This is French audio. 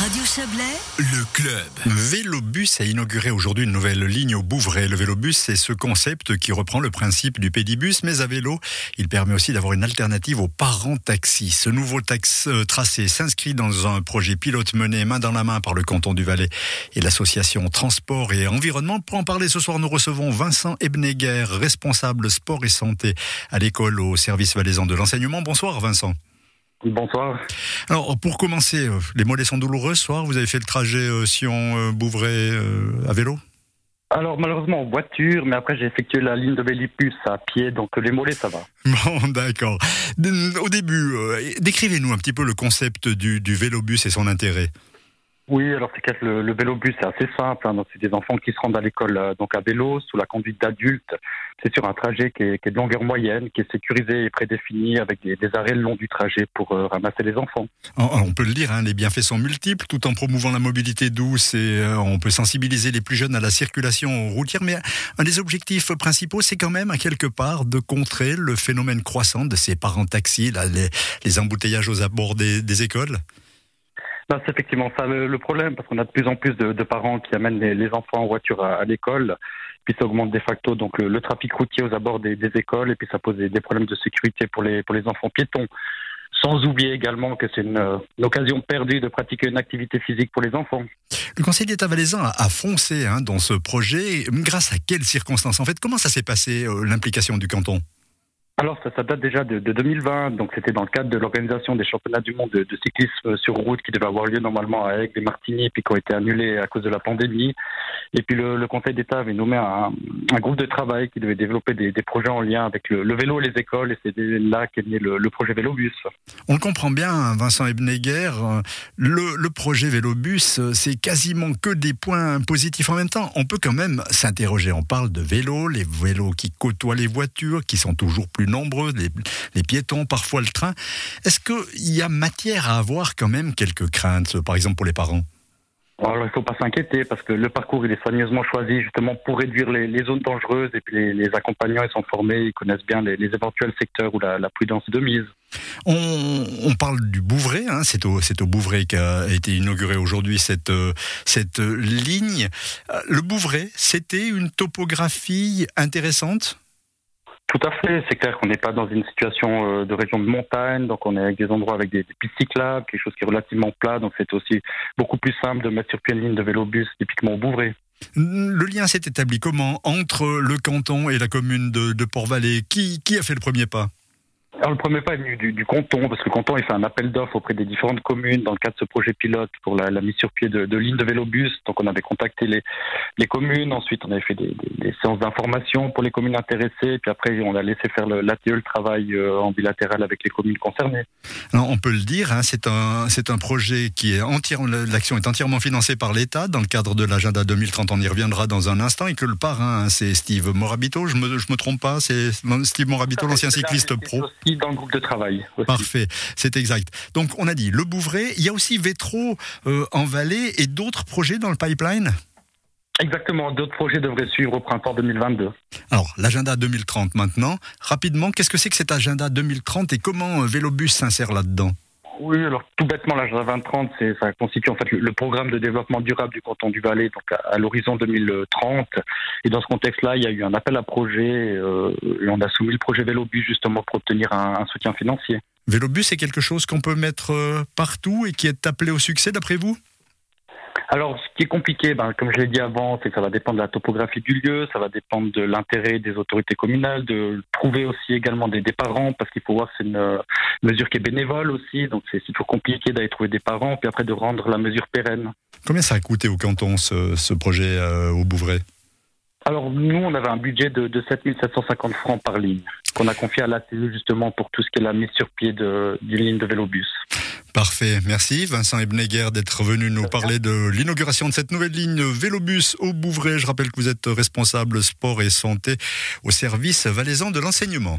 Radio Chablais, Le club. Vélobus a inauguré aujourd'hui une nouvelle ligne au Bouvray. Le Vélobus, c'est ce concept qui reprend le principe du pédibus, mais à vélo. Il permet aussi d'avoir une alternative aux parents taxis. Ce nouveau tax, euh, tracé s'inscrit dans un projet pilote mené main dans la main par le canton du Valais et l'association Transport et Environnement. Pour en parler ce soir, nous recevons Vincent Ebneguer, responsable sport et santé à l'école au service valaisan de l'enseignement. Bonsoir Vincent. Bonsoir. Alors, pour commencer, euh, les mollets sont douloureux ce soir. Vous avez fait le trajet euh, Sion-Bouvray euh, à vélo? Alors malheureusement en voiture, mais après j'ai effectué la ligne de Vélipus à pied, donc les mollets ça va. Bon, d'accord. Au début, euh, décrivez-nous un petit peu le concept du, du vélobus et son intérêt. Oui, alors c'est le, le vélobus c'est assez simple, hein, c'est des enfants qui se rendent à l'école euh, donc à vélo sous la conduite d'adultes. C'est sur un trajet qui est, de longueur moyenne, qui est sécurisé et prédéfini avec des, arrêts le long du trajet pour euh, ramasser les enfants. On, on peut le dire, hein, les bienfaits sont multiples, tout en promouvant la mobilité douce et euh, on peut sensibiliser les plus jeunes à la circulation routière. Mais un des objectifs principaux, c'est quand même à quelque part de contrer le phénomène croissant de ces parents taxis, les, embouteillages aux abords des écoles. C'est effectivement ça le, problème, parce qu'on a de plus en plus de, parents qui amènent les, enfants en voiture à, l'école, puis ça augmente de facto donc le, trafic routier aux abords des, écoles, et puis ça pose des, problèmes de sécurité pour les, pour les enfants piétons. Sans oublier également que c'est une, occasion perdue de pratiquer une activité physique pour les enfants. Le Conseil d'État valaisan a, a foncé hein, dans ce projet. Grâce à quelles circonstances? En fait, comment ça s'est passé, euh, l'implication du canton? Alors ça, date déjà de, de 2020, donc c'était dans le cadre de l'organisation des championnats du monde de, cyclisme sur route qui devaient avoir lieu normalement à Aigues les Martigny, puis qui ont été annulés à cause de la pandémie. Et puis le, Conseil d'État avait nommé un, groupe de travail qui devait développer des, projets en lien avec le, le vélo et les écoles, et c'est là qu'est né le, projet Vélobus. On le comprend bien, hein, Vincent Ebneguer, euh, le, le projet Vélobus, euh, c'est quasiment que des points positifs en même temps. On peut quand même s'interroger. On parle de vélos, les vélos qui côtoient les voitures, qui sont toujours plus nombreux, les, les piétons, parfois le train. Est-ce qu'il y a matière à avoir quand même quelques craintes, par exemple pour les parents? Alors il ne faut pas s'inquiéter parce que le parcours il est soigneusement choisi justement pour réduire les, les zones dangereuses et puis les, les accompagnants ils sont formés, ils connaissent bien les, les éventuels secteurs où la, la prudence est de mise. On, on parle du Bouvray, hein, c'est au, au Bouvray qu'a été inaugurée aujourd'hui cette, cette ligne. Euh, Le Bouvray, c'était une topographie intéressante? Tout à fait, c'est clair qu'on n'est pas dans une situation euh, de région de montagne, donc on est avec des endroits avec des, des pistes cyclables, quelque chose qui est relativement plat, donc c'est aussi beaucoup plus simple de mettre sur pied une ligne de vélobus typiquement au Bouvray. Le lien s'est établi comment entre le canton et la commune de, de Port-Vallée qui, qui a fait le premier pas? Alors le premier pas est venu du, du canton, parce que le canton il fait un appel d'offres auprès des différentes communes dans le cadre de ce projet pilote pour la, la mise sur pied de, de lignes de vélobus. Donc on avait contacté les, les communes, ensuite on avait fait des, des- des séances d'information pour les communes intéressées, puis après on a laissé faire l'ATE, le travail euh, en bilatéral avec les communes concernées. Alors, on peut le dire, hein, c'est un, un projet qui est entièrement, l'action est entièrement financée par l'État dans le cadre de l'agenda 2030. On y reviendra dans un instant et que le parrain, hein, c'est Steve Morabito. Je me, je me trompe pas, c'est Steve Morabito, l'ancien cycliste pro. Dans le groupe de travail. aussi. Parfait, c'est exact. Donc on a dit le Bouvray, il y a aussi Vétro euh, en Valais et d'autres projets dans le pipeline? Exactement, d'autres projets devraient suivre au printemps 2022. Alors l'agenda 2030 maintenant, rapidement, qu'est-ce que c'est que cet agenda 2030 et comment euh, Vélobus s'insère là-dedans? Oui, alors tout bêtement, l'agenda 2030, c'est, ça constitue en fait le, programme de développement durable du canton du Valais, donc à, l'horizon 2030. Et dans ce contexte-là, il y a eu un appel à projet euh, et on a soumis le projet Vélobus justement pour obtenir un, un soutien financier. Vélobus, c'est quelque chose qu'on peut mettre euh, partout et qui est appelé au succès d'après vous? Alors, ce qui est compliqué, ben, comme je l'ai dit avant, c'est que ça va dépendre de la topographie du lieu, ça va dépendre de l'intérêt des autorités communales, de trouver aussi également des, des parents, parce qu'il faut voir que c'est une euh, mesure qui est bénévole aussi, donc c'est toujours compliqué d'aller trouver des parents, puis après de rendre la mesure pérenne. Combien ça a coûté au canton ce, ce projet euh, au Bouvray? Alors nous, on avait un budget de, de 7750 francs par ligne, qu'on a confié à l'ATE justement pour tout ce qui est la mise sur pied de- d'une ligne de vélobus. Parfait, merci Vincent Ebneguer d'être venu nous parler de l'inauguration de cette nouvelle ligne Vélobus au Bouvray. Je rappelle que vous êtes responsable sport et santé au service valaisan de l'enseignement.